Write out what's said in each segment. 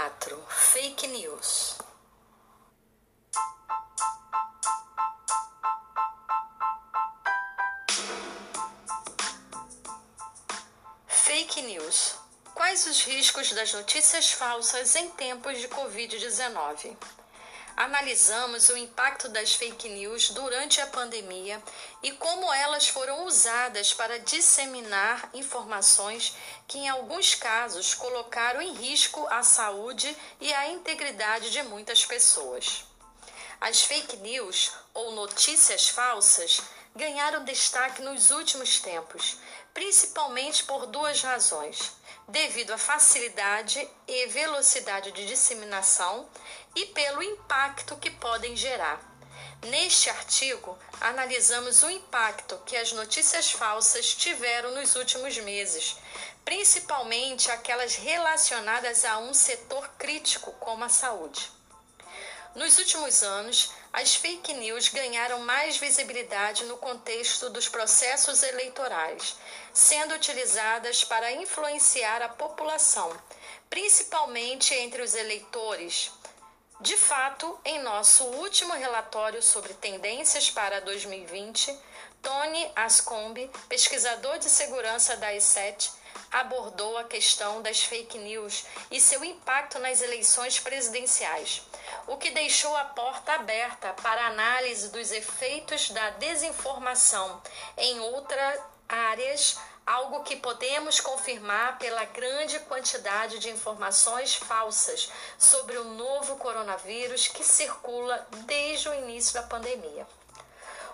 4. Fake News. Fake News. Quais os riscos das notícias falsas em tempos de Covid-19? analisamos o impacto das fake news durante a pandemia e como elas foram usadas para disseminar informações que, em alguns casos, colocaram em risco a saúde e a integridade de muitas pessoas. As fake news ou notícias falsas ganharam destaque nos últimos tempos, principalmente por duas razões devido à facilidade e velocidade de disseminação e pelo impacto que podem gerar. Neste artigo, analisamos o impacto que as notícias falsas tiveram nos últimos meses, principalmente aquelas relacionadas a um setor crítico como a saúde. Nos últimos anos, as fake news ganharam mais visibilidade no contexto dos processos eleitorais, sendo utilizadas para influenciar a população, principalmente entre os eleitores. De fato, em nosso último relatório sobre tendências para 2020, Tony Ascombe, pesquisador de segurança da E7, abordou a questão das fake news e seu impacto nas eleições presidenciais, o que deixou a porta aberta para análise dos efeitos da desinformação em outras áreas, algo que podemos confirmar pela grande quantidade de informações falsas sobre o novo coronavírus que circula desde o início da pandemia.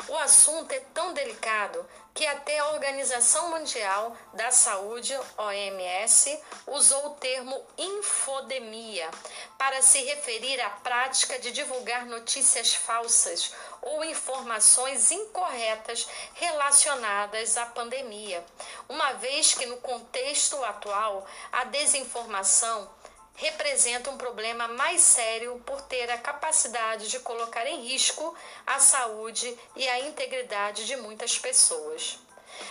O assunto é tão delicado que até a Organização Mundial da Saúde, OMS, usou o termo infodemia para se referir à prática de divulgar notícias falsas ou informações incorretas relacionadas à pandemia, uma vez que no contexto atual a desinformação representa um problema mais sério por ter a capacidade de colocar em risco a saúde e a integridade de muitas pessoas.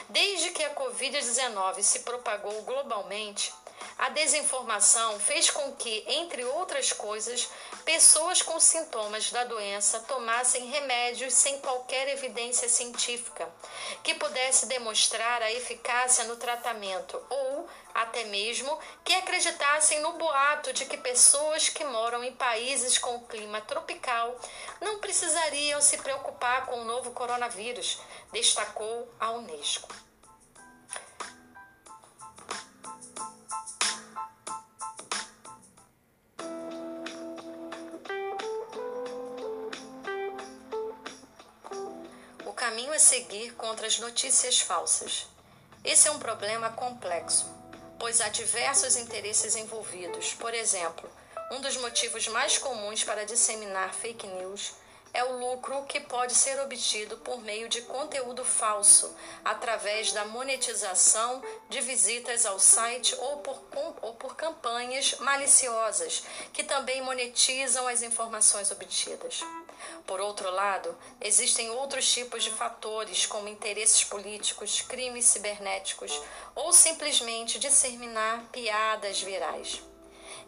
Desde que a Covid-19 se propagou globalmente, a desinformação fez com que, entre outras coisas, pessoas com sintomas da doença tomassem remédios sem qualquer evidência científica que pudesse demonstrar a eficácia no tratamento ou até mesmo que acreditassem no boato de que pessoas que moram em países com clima tropical não precisariam se preocupar com o novo coronavírus, destacou a Unesco. Caminho a seguir contra as notícias falsas. Esse é um problema complexo, pois há diversos interesses envolvidos. Por exemplo, um dos motivos mais comuns para disseminar fake news é o lucro que pode ser obtido por meio de conteúdo falso, através da monetização de visitas ao site ou por, ou por campanhas maliciosas, que também monetizam as informações obtidas. Por outro lado, existem outros tipos de fatores, como interesses políticos, crimes cibernéticos ou simplesmente disseminar piadas virais.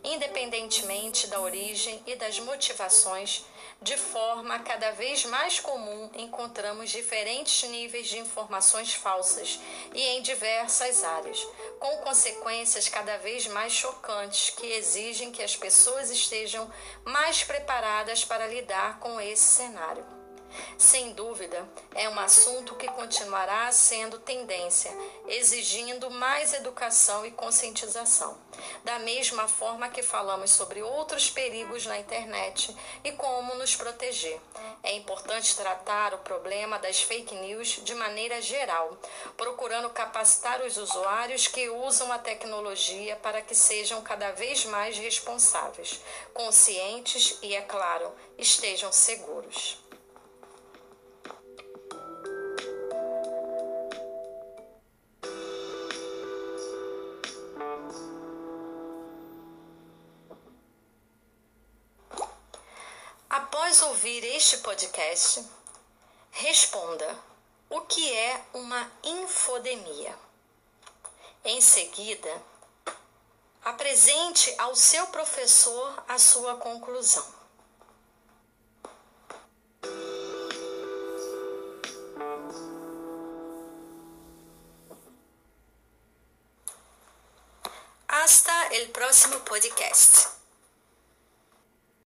Independentemente da origem e das motivações, de forma cada vez mais comum, encontramos diferentes níveis de informações falsas e em diversas áreas, com consequências cada vez mais chocantes que exigem que as pessoas estejam mais preparadas para lidar com esse cenário. Sem dúvida, é um assunto que continuará sendo tendência, exigindo mais educação e conscientização. Da mesma forma que falamos sobre outros perigos na internet e como nos proteger. É importante tratar o problema das fake news de maneira geral, procurando capacitar os usuários que usam a tecnologia para que sejam cada vez mais responsáveis, conscientes e, é claro, estejam seguros. Após ouvir este podcast, responda: o que é uma infodemia? Em seguida, apresente ao seu professor a sua conclusão. Hasta el próximo podcast.